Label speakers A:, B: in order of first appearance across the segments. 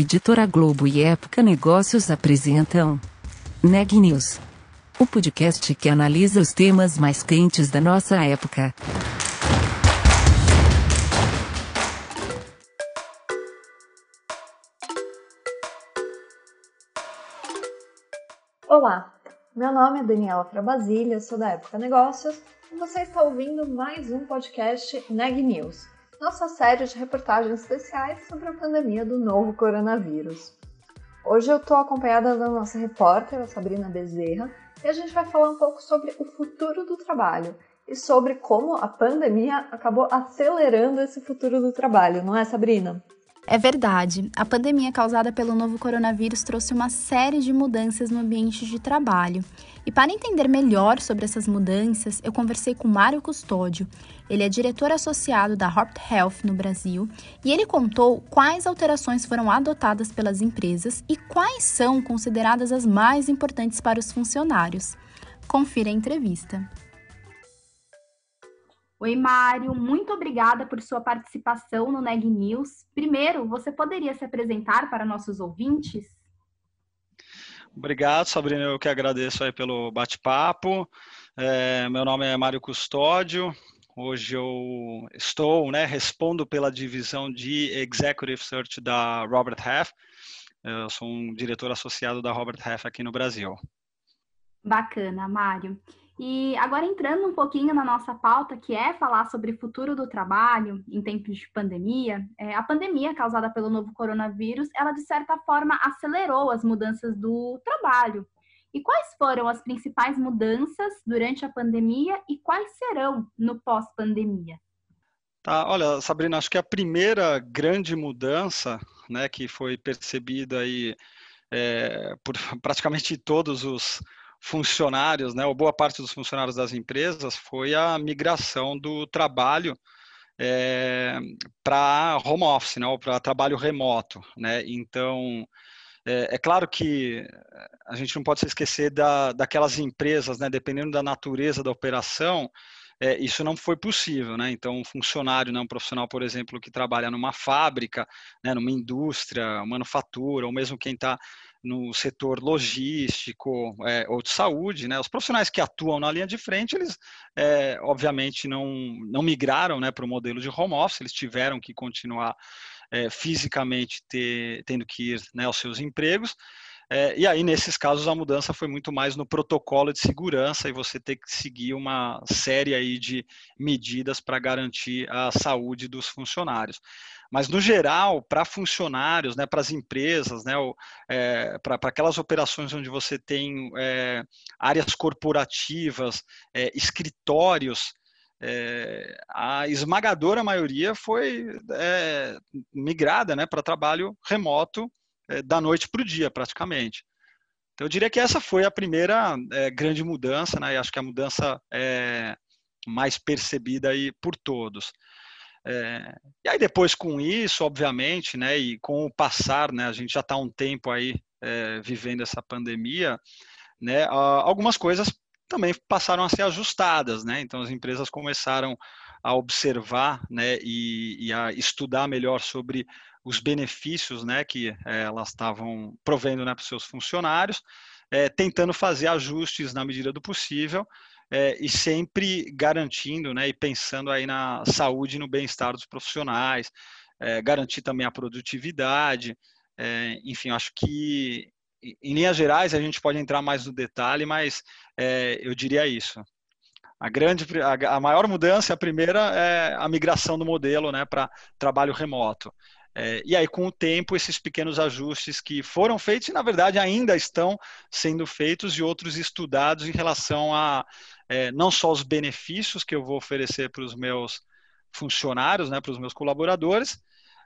A: Editora Globo e Época Negócios apresentam Neg News, o podcast que analisa os temas mais quentes da nossa época.
B: Olá, meu nome é Daniela Frabasília, sou da Época Negócios e você está ouvindo mais um podcast Neg News nossa série de reportagens especiais sobre a pandemia do novo coronavírus. Hoje eu estou acompanhada da nossa repórter, a Sabrina Bezerra, e a gente vai falar um pouco sobre o futuro do trabalho e sobre como a pandemia acabou acelerando esse futuro do trabalho, não é, Sabrina?
C: É verdade. A pandemia causada pelo novo coronavírus trouxe uma série de mudanças no ambiente de trabalho. E para entender melhor sobre essas mudanças, eu conversei com Mário Custódio. Ele é diretor associado da Hort Health no Brasil e ele contou quais alterações foram adotadas pelas empresas e quais são consideradas as mais importantes para os funcionários. Confira a entrevista. Oi, Mário, muito obrigada por sua participação no Neg News. Primeiro, você poderia se apresentar para nossos ouvintes?
D: Obrigado, Sabrina. Eu que agradeço aí pelo bate-papo. É, meu nome é Mário Custódio. Hoje eu estou, né, respondo pela divisão de Executive Search da Robert Half. Eu sou um diretor associado da Robert Half aqui no Brasil.
C: Bacana, Mário. E agora entrando um pouquinho na nossa pauta, que é falar sobre o futuro do trabalho em tempos de pandemia, é, a pandemia causada pelo novo coronavírus, ela de certa forma acelerou as mudanças do trabalho. E quais foram as principais mudanças durante a pandemia e quais serão no pós-pandemia?
D: Tá, olha, Sabrina, acho que a primeira grande mudança, né, que foi percebida aí é, por praticamente todos os funcionários, né, ou boa parte dos funcionários das empresas, foi a migração do trabalho é, para home office, né, ou para trabalho remoto. Né? Então, é, é, claro que a gente não pode se esquecer da, daquelas empresas, né, dependendo da natureza da operação, é, isso não foi possível, né? Então, um funcionário, né, um profissional, por exemplo, que trabalha numa fábrica, né, numa indústria, manufatura, ou mesmo quem está no setor logístico é, ou de saúde, né? Os profissionais que atuam na linha de frente, eles é, obviamente não, não migraram né, para o modelo de home office, eles tiveram que continuar é, fisicamente ter, tendo que ir né, aos seus empregos. É, e aí, nesses casos, a mudança foi muito mais no protocolo de segurança e você ter que seguir uma série aí de medidas para garantir a saúde dos funcionários. Mas, no geral, para funcionários, né, para as empresas, né, é, para aquelas operações onde você tem é, áreas corporativas, é, escritórios, é, a esmagadora maioria foi é, migrada né, para trabalho remoto é, da noite para o dia, praticamente. Então, eu diria que essa foi a primeira é, grande mudança, né? E acho que a mudança é mais percebida aí por todos. É, e aí depois com isso, obviamente, né, e com o passar, né, a gente já está um tempo aí é, vivendo essa pandemia, né, algumas coisas também passaram a ser ajustadas, né, então as empresas começaram a observar, né, e, e a estudar melhor sobre os benefícios né, que é, elas estavam provendo né, para os seus funcionários, é, tentando fazer ajustes na medida do possível é, e sempre garantindo né, e pensando aí na saúde e no bem-estar dos profissionais, garantir também a produtividade. enfim, acho que em linhas gerais a gente pode entrar mais no detalhe, mas eu diria isso. A grande, a, maior mudança, a primeira é a migração do modelo né, para trabalho remoto. É, e aí, com o tempo, esses pequenos ajustes que foram feitos e, na verdade, ainda estão sendo feitos e outros estudados em relação a é, não só os benefícios que eu vou oferecer para os meus funcionários, né, para os meus colaboradores,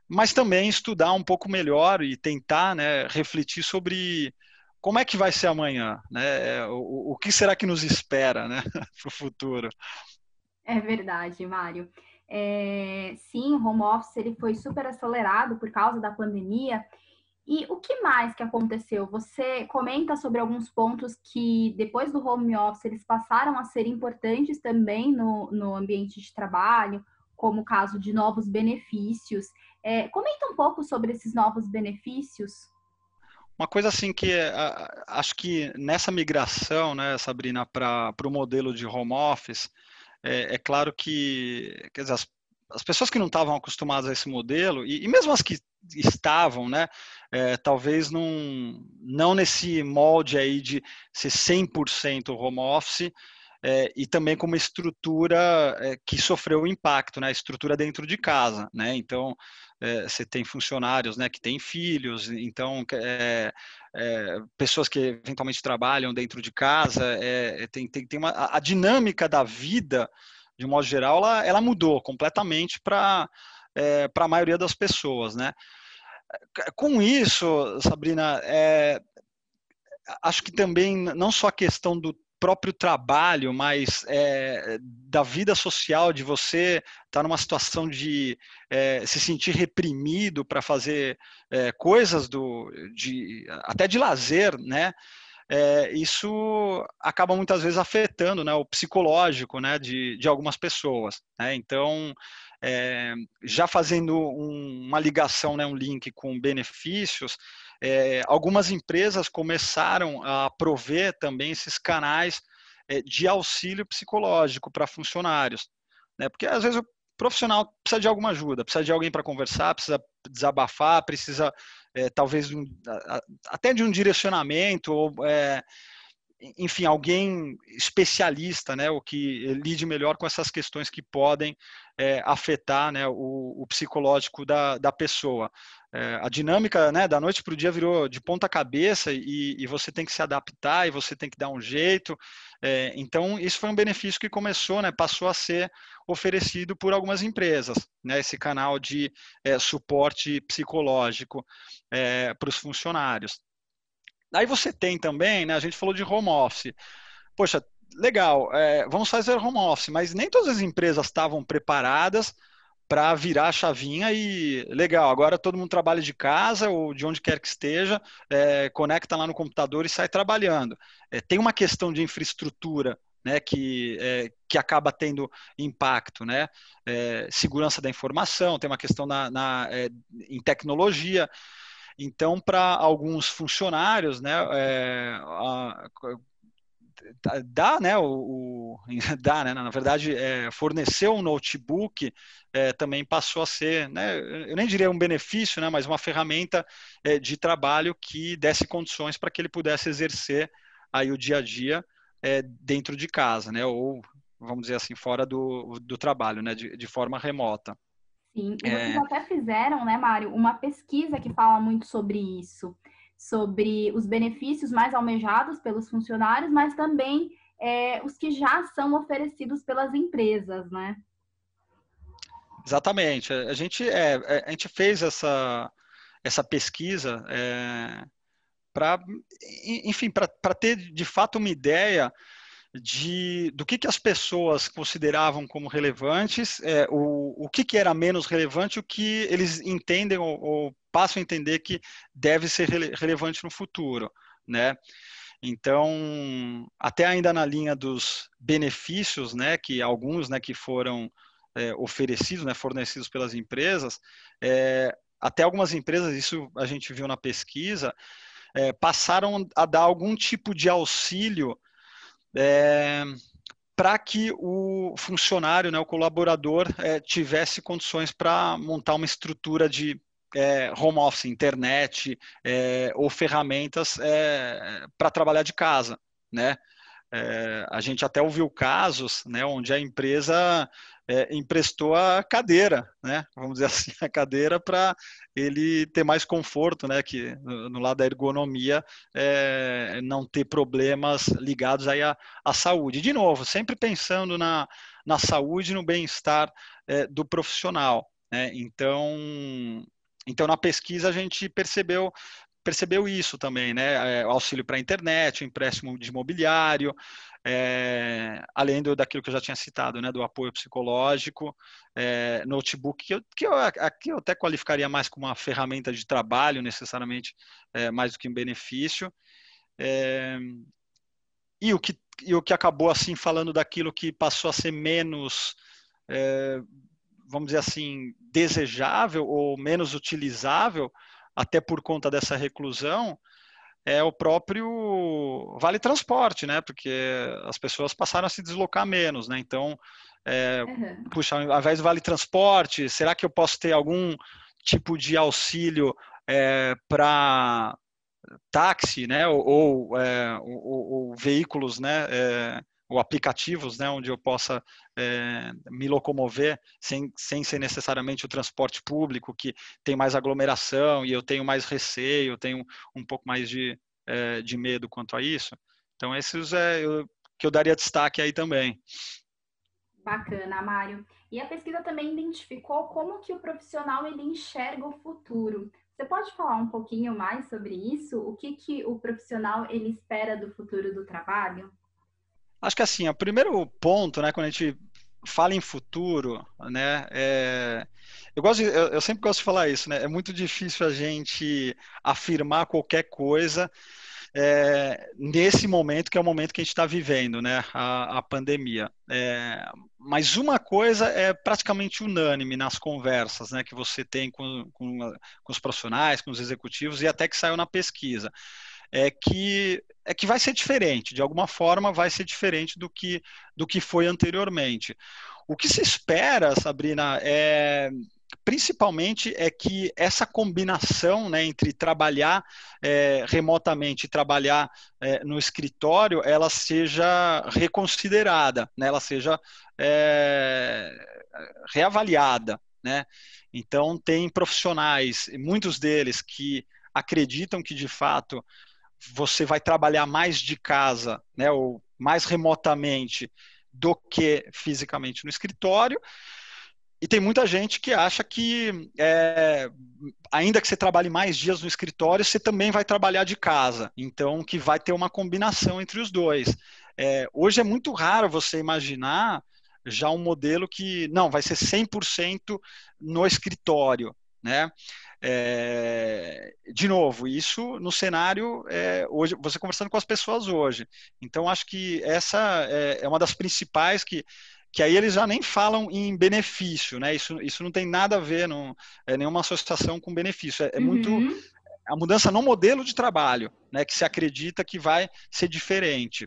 D: mas também estudar um pouco melhor e tentar né, refletir sobre como é que vai ser amanhã, né? O, o que será que nos espera né, para o futuro?
C: É verdade, Mário. É, sim, o home office ele foi super acelerado por causa da pandemia. E o que mais que aconteceu? Você comenta sobre alguns pontos que depois do home office eles passaram a ser importantes também no, no ambiente de trabalho, como o caso de novos benefícios. É, comenta um pouco sobre esses novos benefícios.
D: Uma coisa assim que acho que nessa migração, né, Sabrina, para o modelo de home office, é, é claro que dizer, as, as, pessoas que não estavam acostumadas a esse modelo, e, e mesmo as que estavam, né, é, talvez não, não nesse molde aí de ser 100% home office, é, e também com uma estrutura é, que sofreu impacto, né, a estrutura dentro de casa, né, então é, você tem funcionários, né, que têm filhos, então é, é, pessoas que eventualmente trabalham dentro de casa, é, tem, tem, tem uma, a dinâmica da vida, de modo geral, ela, ela mudou completamente para para a maioria das pessoas, né? Com isso, Sabrina, é, acho que também não só a questão do próprio trabalho, mas é, da vida social, de você estar tá numa situação de é, se sentir reprimido para fazer é, coisas do, de, até de lazer, né? Isso acaba muitas vezes afetando né, o psicológico né, de, de algumas pessoas. Né? Então, já fazendo um, uma ligação, né, um link com benefícios, é, algumas empresas começaram a prover também esses canais é, de auxílio psicológico para funcionários. Né? Porque às vezes o profissional precisa de alguma ajuda, precisa de alguém para conversar, precisa desabafar, precisa é, talvez um, até de um direcionamento ou enfim, alguém especialista, né, o que lide melhor com essas questões que podem é, afetar né, o, o, psicológico da, da pessoa. É, a dinâmica né, da noite para o dia virou de ponta cabeça e, e, você tem que se adaptar e você tem que dar um jeito. É, então, isso foi um benefício que começou, né, passou a ser oferecido por algumas empresas, né, esse canal de é, suporte psicológico é, para os funcionários. Aí você tem também, né, a gente falou de home office. Poxa, legal, é, vamos fazer home office, mas nem todas as empresas estavam preparadas para virar a chavinha e legal, agora todo mundo trabalha de casa ou de onde quer que esteja, é, conecta lá no computador e sai trabalhando. É, tem uma questão de infraestrutura né, que, é, que acaba tendo impacto, né? É, segurança da informação, tem uma questão na, na é, em tecnologia. Então, para alguns funcionários, né, é, a, dá, né, o, o dá, né, na verdade, é, fornecer um notebook é, também passou a ser, né, eu nem diria um benefício, né, mas uma ferramenta é, de trabalho que desse condições para que ele pudesse exercer aí o dia a dia é, dentro de casa, né, ou vamos dizer assim, fora do, do trabalho, né, de, de forma remota.
C: Sim, e vocês é... até fizeram, né, Mário, uma pesquisa que fala muito sobre isso, sobre os benefícios mais almejados pelos funcionários, mas também é, os que já são oferecidos pelas empresas, né?
D: Exatamente. A gente, é, é a gente fez essa, essa pesquisa é, para, enfim, para ter de fato uma ideia de, do que, que as pessoas consideravam como relevantes, é, o, o que, que era menos relevante, o que eles entendem ou, ou passam a entender que deve ser rele, relevante no futuro, né? Então, até ainda na linha dos benefícios, né, que alguns, né, que foram é, oferecidos, né, fornecidos pelas empresas, é, até algumas empresas, isso a gente viu na pesquisa, é, passaram a dar algum tipo de auxílio é, para que o funcionário, né, o colaborador, é, tivesse condições para montar uma estrutura de é, home office, internet é, ou ferramentas é, para trabalhar de casa, né? É, a gente até ouviu casos né, onde a empresa é, emprestou a cadeira, né, vamos dizer assim, a cadeira para ele ter mais conforto, né, que no, no lado da ergonomia é, não ter problemas ligados aí à, à, saúde. De novo, sempre pensando na, na saúde e no bem-estar é, do profissional. Né, então, então, na pesquisa a gente percebeu percebeu isso também, né? É, auxílio para a internet, o empréstimo de imobiliário, é, além do, daquilo que eu já tinha citado, né? Do apoio psicológico, é, notebook, que eu, que eu, aqui eu até qualificaria mais como uma ferramenta de trabalho, necessariamente, é, mais do que um benefício. É, e o que e o que acabou assim falando daquilo que passou a ser menos vamos dizer assim, desejável ou menos utilizável, até por conta dessa reclusão, é o próprio vale transporte, né? Porque as pessoas passaram a se deslocar menos, né? Então, é, uhum. puxa, ao invés do vale transporte, será que eu posso ter algum tipo de auxílio é, para táxi, né? Ou, ou, é, ou, ou veículos, né? Ou aplicativos, né, onde eu possa é, me locomover sem, sem ser necessariamente o transporte público, que tem mais aglomeração e eu tenho mais receio, eu tenho um pouco mais de, é, de medo quanto a isso. Então, esses é eu, que eu daria destaque aí também.
C: Bacana, Mário. E a pesquisa também identificou como que o profissional ele enxerga o futuro. Você pode falar um pouquinho mais sobre isso? O que, que o profissional ele espera do futuro do trabalho?
D: Acho que assim, o primeiro ponto, né, quando a gente fala em futuro, né, é... eu, gosto de, eu, eu, sempre gosto de falar isso, né, é muito difícil a gente afirmar qualquer coisa é, nesse momento que é o momento que a gente está vivendo, né, a, a pandemia. É, mas uma coisa é praticamente unânime nas conversas, né, que você tem com, com, com os profissionais, com os executivos e até que saiu na pesquisa é que é que vai ser diferente, de alguma forma vai ser diferente do que do que foi anteriormente. O que se espera, Sabrina, é principalmente é que essa combinação né, entre trabalhar é, remotamente e trabalhar é, no escritório, ela seja reconsiderada, né, ela seja é, reavaliada. Né? Então, tem profissionais, muitos deles que acreditam que, de fato, você vai trabalhar mais de casa, né, ou mais remotamente do que fisicamente no escritório. E tem muita gente que acha que, é, ainda que você trabalhe mais dias no escritório, você também vai trabalhar de casa. Então, que vai ter uma combinação entre os dois. É, hoje é muito raro você imaginar já um modelo que, não, vai ser 100% no escritório. Né? É, de novo, isso no cenário é, hoje, você conversando com as pessoas hoje. Então, acho que essa é, é, uma das principais que que aí eles já nem falam em benefício, né? Isso, isso não tem nada a ver, não é nenhuma associação com benefício. É, é uhum. muito a mudança no modelo de trabalho, né? Que se acredita que vai ser diferente.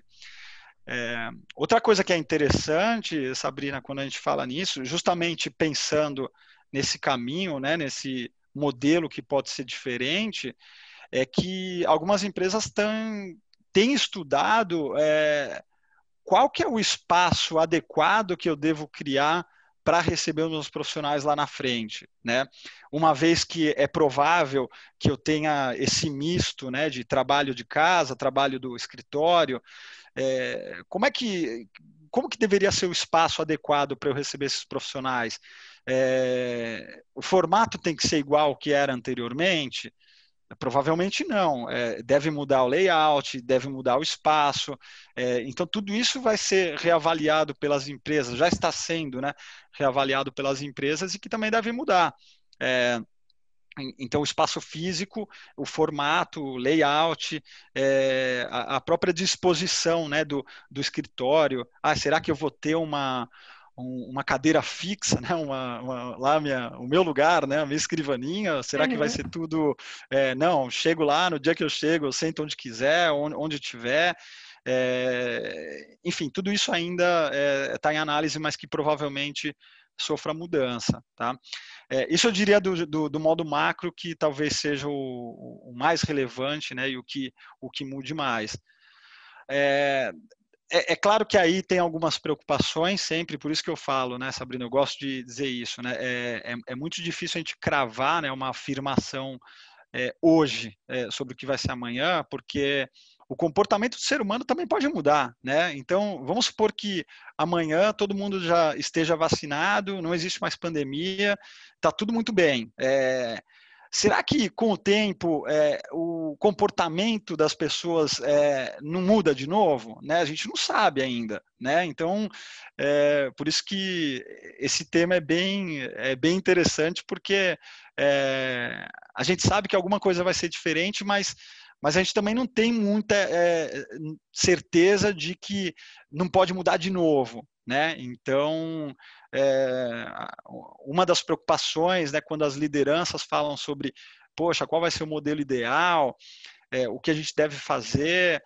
D: É, outra coisa que é interessante, Sabrina, quando a gente fala nisso, justamente pensando nesse caminho, né, nesse modelo que pode ser diferente, é que algumas empresas tão, têm estudado é, qual que é o espaço adequado que eu devo criar para receber os meus profissionais lá na frente, né? Uma vez que é provável que eu tenha esse misto, né, de trabalho de casa, trabalho do escritório, é, como é que como que deveria ser o espaço adequado para eu receber esses profissionais? É, o formato tem que ser igual ao que era anteriormente? Provavelmente não. É, deve mudar o layout, deve mudar o espaço. É, então, tudo isso vai ser reavaliado pelas empresas, já está sendo né, reavaliado pelas empresas e que também deve mudar. É, então, o espaço físico, o formato, o layout, é, a, a, própria disposição né, do, do escritório. Ah, será que eu vou ter uma, um, uma cadeira fixa, né? Uma, uma, lá minha, o meu lugar, né? A minha escrivaninha. Será uhum. que vai ser tudo? É, não, chego lá no dia que eu chego, eu sento onde quiser, onde, onde tiver. É, enfim, tudo isso ainda está é, em análise, mas que provavelmente sofra mudança. Tá? É, isso eu diria do, do, do, modo macro que talvez seja o, o, mais relevante né, e o que, o que mude mais. É, é, é, claro que aí tem algumas preocupações sempre, por isso que eu falo, né, Sabrina, eu gosto de dizer isso, né, é, é, é muito difícil a gente cravar né, uma afirmação é, hoje é, sobre o que vai ser amanhã, porque o comportamento do ser humano também pode mudar, né? Então, vamos supor que amanhã todo mundo já esteja vacinado, não existe mais pandemia, está tudo muito bem. É, será que com o tempo é, o comportamento das pessoas é, não muda de novo? Né? A gente não sabe ainda, né? Então, é, por isso que esse tema é bem, é bem interessante, porque é, a gente sabe que alguma coisa vai ser diferente, mas mas a gente também não tem muita é, certeza de que não pode mudar de novo. Né? Então, é, uma das preocupações, né, quando as lideranças falam sobre, poxa, qual vai ser o modelo ideal, é, o que a gente deve fazer,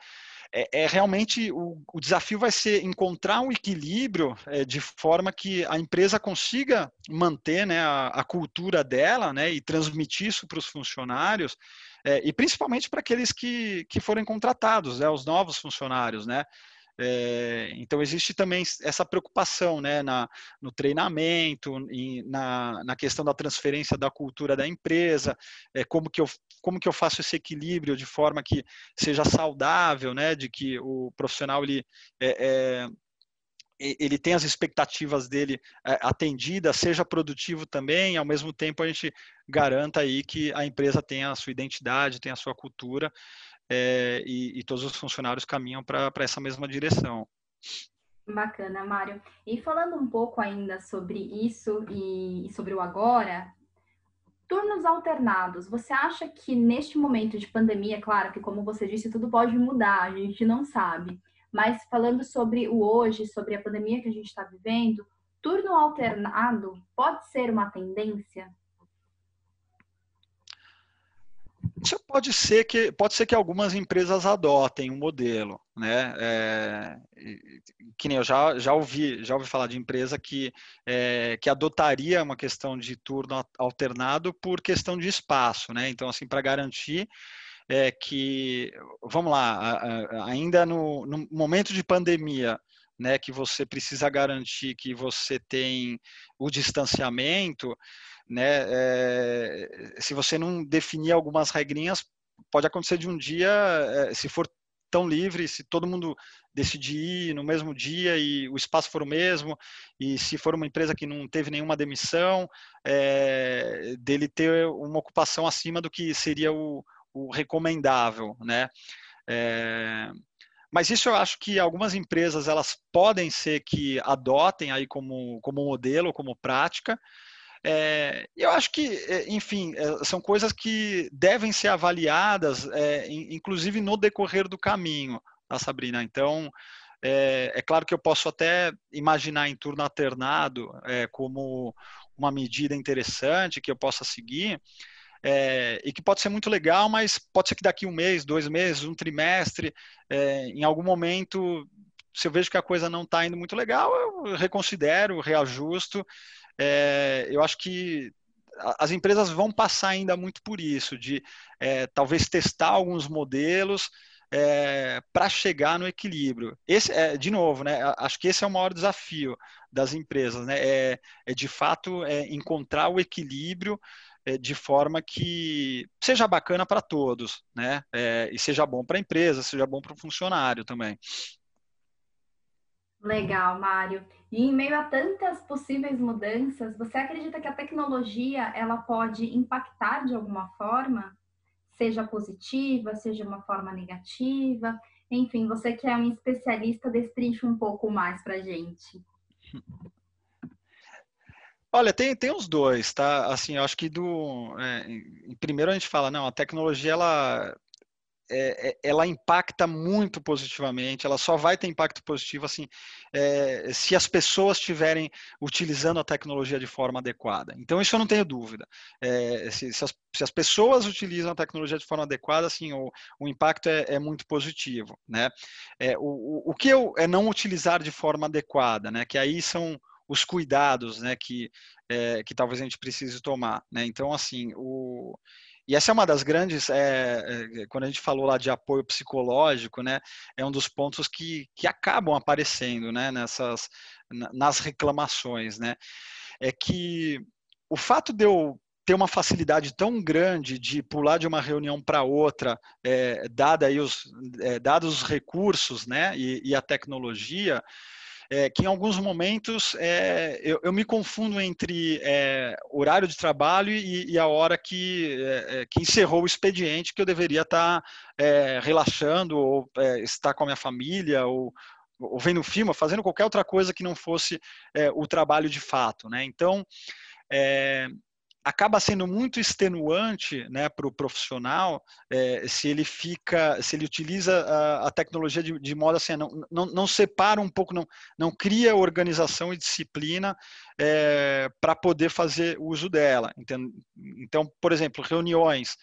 D: é, é realmente o, o, desafio vai ser encontrar um equilíbrio é, de forma que a empresa consiga manter né, a, a cultura dela né, e transmitir isso para os funcionários, e principalmente para aqueles que, que forem contratados, né, os novos funcionários, né? É, então existe também essa preocupação né, na, no treinamento, e na, na questão da transferência da cultura da empresa, é, como, que eu, como que eu faço esse equilíbrio de forma que seja saudável, né, de que o profissional ele, é, ele tem as expectativas dele atendidas, seja produtivo também, ao mesmo tempo a gente garanta aí que a empresa tenha a sua identidade, tenha a sua cultura, é, e, e, todos os funcionários caminham para essa mesma direção.
C: Bacana, Mário. E falando um pouco ainda sobre isso e, e sobre o agora, turnos alternados, você acha que neste momento de pandemia, claro que como você disse, tudo pode mudar, a gente não sabe, mas falando sobre o hoje, sobre a pandemia que a gente está vivendo, turno alternado pode ser uma tendência?
D: Isso pode ser que pode ser que algumas empresas adotem um modelo, né? É, que nem eu já, já ouvi já ouvi falar de empresa que é, que adotaria uma questão de turno alternado por questão de espaço, né? Então assim para garantir é, que vamos lá ainda no, no momento de pandemia né, que você precisa garantir que você tem o distanciamento, né? É, se você não definir algumas regrinhas, pode acontecer de um dia, é, se for tão livre, se todo mundo decidir ir no mesmo dia e o espaço for o mesmo, e se for uma empresa que não teve nenhuma demissão, é, dele ter uma ocupação acima do que seria o, o recomendável, né? É, mas isso eu acho que algumas empresas elas podem ser que adotem aí como, como modelo, como prática, é, eu acho que, é, enfim, é, são coisas que devem ser avaliadas, é, inclusive no decorrer do caminho, tá, Sabrina? Então, é, é, claro que eu posso até imaginar em turno alternado é, como uma medida interessante que eu possa seguir, é, e que pode ser muito legal, mas pode ser que daqui um mês, dois meses, um trimestre, é, em algum momento, se eu vejo que a coisa não está indo muito legal, eu reconsidero, reajusto é, eu acho que as empresas vão passar ainda muito por isso, de é, talvez testar alguns modelos é, para chegar no equilíbrio. Esse, é, de novo, né, acho que esse é o maior desafio das empresas, né, é, é de fato é, encontrar o equilíbrio de forma que seja bacana para todos, né, e seja bom para a empresa, seja bom para o funcionário também.
C: Legal, Mário. E em meio a tantas possíveis mudanças, você acredita que a tecnologia ela pode impactar de alguma forma, seja positiva, seja uma forma negativa? Enfim, você que é um especialista, destrincha um pouco mais para gente.
D: Olha, tem, tem os dois, tá? Assim, eu acho que do. É, primeiro a gente fala, não, a tecnologia ela é, é, ela impacta muito positivamente, ela só vai ter impacto positivo assim é, se as pessoas estiverem utilizando a tecnologia de forma adequada. Então isso eu não tenho dúvida. É, se, se, as, se, as, pessoas utilizam a tecnologia de forma adequada, assim, o, o impacto é, é muito positivo. Né? É, o, o, que eu, é não utilizar de forma adequada, né? que aí são os cuidados né, que, que talvez a gente precise tomar. Né? Então, assim, o, e essa é uma das grandes, é, é, quando a gente falou lá de apoio psicológico, né, é um dos pontos que, que acabam aparecendo, né, nessas, nas reclamações, né, é que o fato de eu ter uma facilidade tão grande de pular de uma reunião para outra, é, dada aí os, é, dados os recursos, né, e, e a tecnologia, é, que em alguns momentos é, eu, eu, me confundo entre é, horário de trabalho e, e a hora que, é, é, que, encerrou o expediente, que eu deveria estar é, relaxando ou estar com a minha família ou, ou vendo filme, fazendo qualquer outra coisa que não fosse o trabalho de fato. Né? Então, acaba sendo muito extenuante né, para o profissional é, se ele fica, se ele utiliza a, a tecnologia de, de, modo assim, não, não, não, separa um pouco, não, não cria organização e disciplina é, para poder fazer uso dela. Então, então por exemplo, reuniões.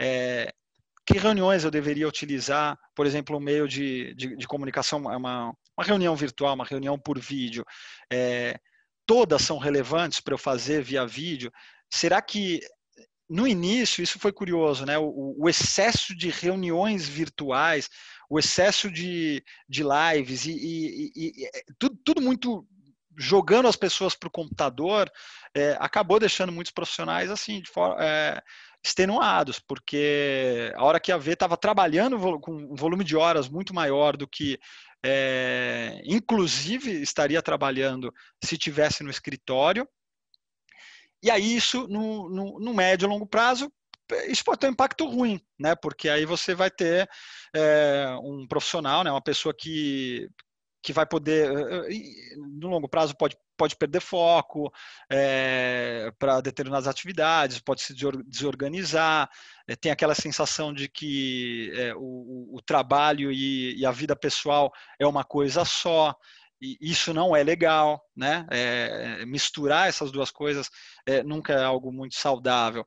D: É, que reuniões eu deveria utilizar, por exemplo, um meio de, de, de comunicação, uma, uma reunião virtual, uma reunião por vídeo, é, todas são relevantes para eu fazer via vídeo? Será que no início, isso foi curioso, né? O, o, excesso de reuniões virtuais, o excesso de, de lives e, e, e, e tudo, tudo, muito jogando as pessoas para o computador, é, acabou deixando muitos profissionais assim, de forma, é, extenuados, porque a hora que a ver estava trabalhando com um volume de horas muito maior do que é, inclusive estaria trabalhando se tivesse no escritório, e aí isso, no, no, no médio e longo prazo, isso pode ter um impacto ruim, né? Porque aí você vai ter é, um profissional, né? Uma pessoa que, que vai poder, eh, eh, no longo prazo, pode, pode perder foco é, para determinadas atividades, pode se desorganizar, é, tem aquela sensação de que o, o, trabalho e, e, a vida pessoal é uma coisa só e isso não é legal, né? É, misturar essas duas coisas é, nunca é algo muito saudável.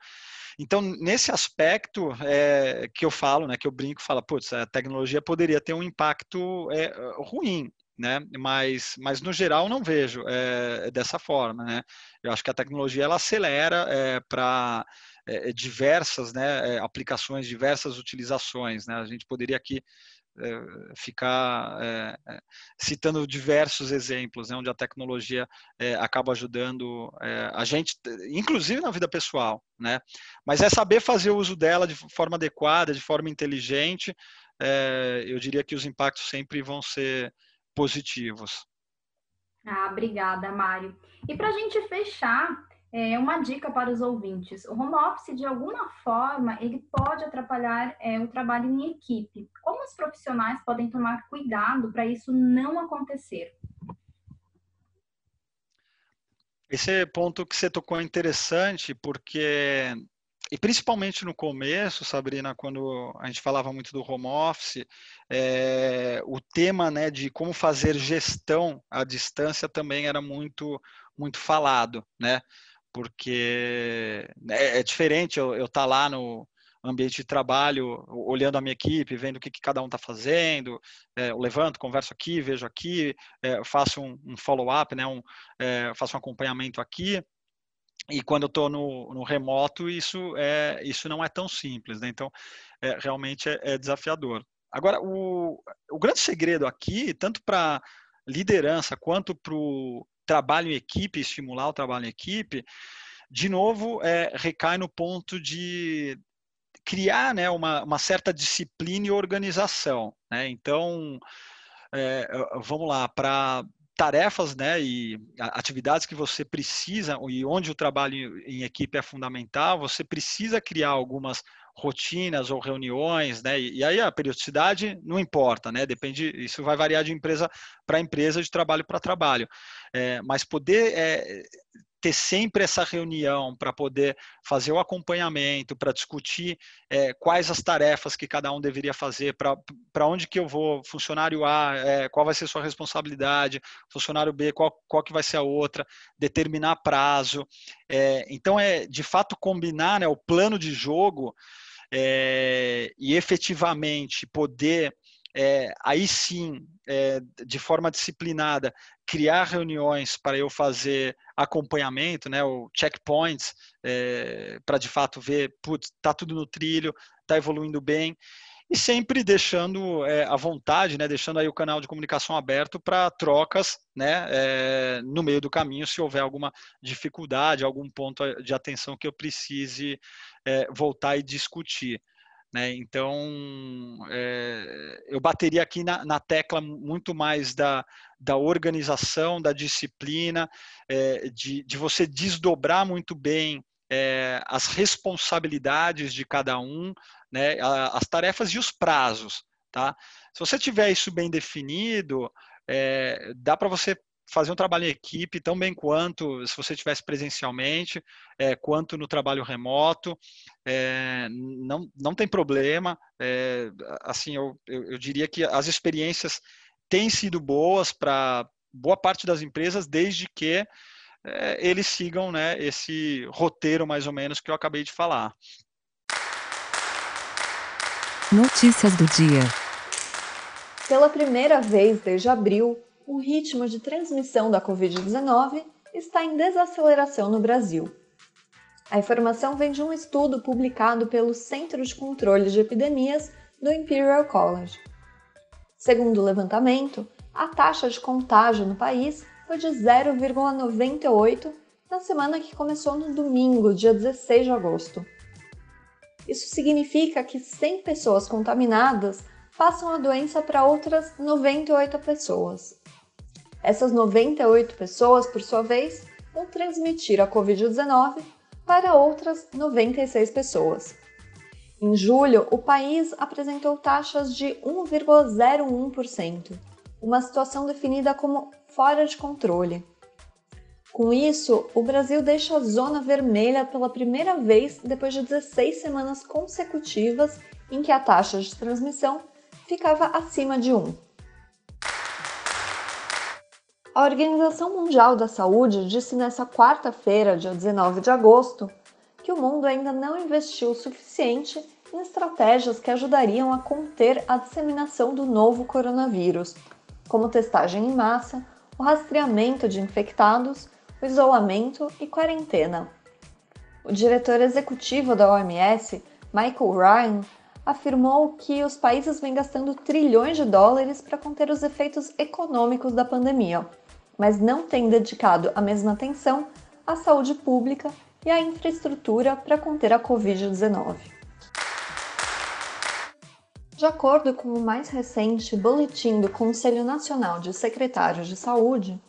D: Então, nesse aspecto é, que eu falo, né, que eu brinco, fala, putz, a tecnologia poderia ter um impacto é, ruim, né? Mas, mas no geral não vejo é, dessa forma, né? Eu acho que a tecnologia ela acelera é, para é, diversas né, aplicações, diversas utilizações, né? A gente poderia aqui é, ficar é, citando diversos exemplos né, onde a tecnologia é, acaba ajudando a gente, inclusive na vida pessoal, né? Mas é saber fazer o uso dela de forma adequada, de forma inteligente. Eu diria que os impactos sempre vão ser positivos.
C: Ah, obrigada, Mário. E para a gente fechar, é, uma dica para os ouvintes: o home office, de alguma forma, ele pode atrapalhar é, o trabalho em equipe. Como os profissionais podem tomar cuidado para isso não acontecer?
D: Esse ponto que você tocou é interessante, porque, e principalmente no começo, Sabrina, quando a gente falava muito do home office, é, o tema né, de como fazer gestão à distância também era muito, muito falado, né? Porque é, é diferente eu estar tá lá no ambiente de trabalho, olhando a minha equipe, vendo o que, que cada um está fazendo, é, eu levanto, converso aqui, vejo aqui, é, faço um, um follow-up, né, um, é, faço um acompanhamento aqui, e quando eu estou no, no, remoto, isso, é, isso não é tão simples, né? então é, realmente é, é, desafiador. Agora, o, o grande segredo aqui, tanto para liderança quanto para o trabalho em equipe, estimular o trabalho em equipe, de novo, é, recai no ponto de criar né, uma, uma certa disciplina e organização. Né? Então, é, vamos lá, para tarefas né, e atividades que você precisa, e onde o trabalho em equipe é fundamental, você precisa criar algumas rotinas ou reuniões, né? E, aí a periodicidade não importa, né? Depende, isso vai variar de empresa para empresa, de trabalho para trabalho. É, mas poder é, ter sempre essa reunião para poder fazer o acompanhamento, para discutir é, quais as tarefas que cada um deveria fazer, para onde que eu vou, funcionário A, é, qual vai ser sua responsabilidade, funcionário B, qual, qual que vai ser a outra, determinar prazo. É, então, é de fato combinar né, o plano de jogo e efetivamente poder é, aí sim, é, de forma disciplinada, criar reuniões para eu fazer acompanhamento, né, o checkpoints, é, para de fato ver, putz, está tudo no trilho, está evoluindo bem, e sempre deixando é, à vontade, né, deixando aí o canal de comunicação aberto para trocas né, é, no meio do caminho, se houver alguma dificuldade, algum ponto de atenção que eu precise é, voltar e discutir. Né? Então, é, eu bateria aqui na, na, tecla muito mais da, da organização, da disciplina, é, de, de você desdobrar muito bem é, as responsabilidades de cada um, né? as tarefas e os prazos. Tá? Se você tiver isso bem definido, dá para você fazer um trabalho em equipe tão bem quanto se você estivesse presencialmente, é, quanto no trabalho remoto. É, não, não tem problema. É, assim, eu, eu, eu diria que as experiências têm sido boas para boa parte das empresas, desde que é, eles sigam né, esse roteiro mais ou menos que eu acabei de falar.
A: Notícias do dia.
B: Pela primeira vez desde abril, o ritmo de transmissão da Covid-19 está em desaceleração no Brasil. A informação vem de um estudo publicado pelo Centro de Controle de Epidemias do Imperial College. Segundo o levantamento, a taxa de contágio no país foi de 0,98 na semana que começou no domingo, dia 16 de agosto. Isso significa que 100 pessoas contaminadas passam a doença para outras 98 pessoas. Essas 98 pessoas, por sua vez, vão transmitir a Covid-19 para outras 96 pessoas. Em julho, o país apresentou taxas de 1,01%, uma situação definida como fora de controle. Com isso, o Brasil deixa a zona vermelha pela primeira vez depois de 16 semanas consecutivas em que a taxa de transmissão ficava acima de 1. A Organização Mundial da Saúde disse nesta quarta-feira, dia 19 de agosto, que o mundo ainda não investiu o suficiente em estratégias que ajudariam a conter a disseminação do novo coronavírus, como testagem em massa, o rastreamento de infectados, o isolamento e quarentena. O diretor executivo da OMS, Michael Ryan, afirmou que os países vêm gastando trilhões de dólares para conter os efeitos econômicos da pandemia, mas não têm dedicado a mesma atenção à saúde pública e à infraestrutura para conter a Covid-19. De acordo com o mais recente boletim do Conselho Nacional de Secretários de Saúde,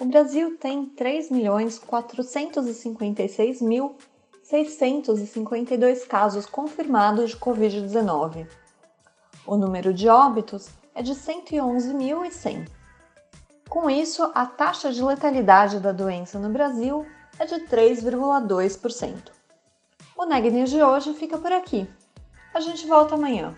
B: o Brasil tem 3.456.652 casos confirmados de Covid-19. O número de óbitos é de 111.100. Com isso, a taxa de letalidade da doença no Brasil é de 3,2%. O Neg News de hoje fica por aqui. A gente volta amanhã.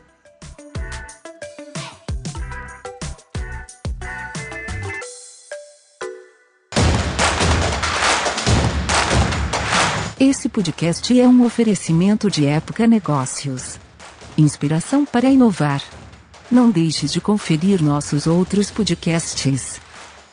A: Esse podcast é um oferecimento de Época Negócios. Inspiração para inovar. Não deixe de conferir nossos outros podcasts.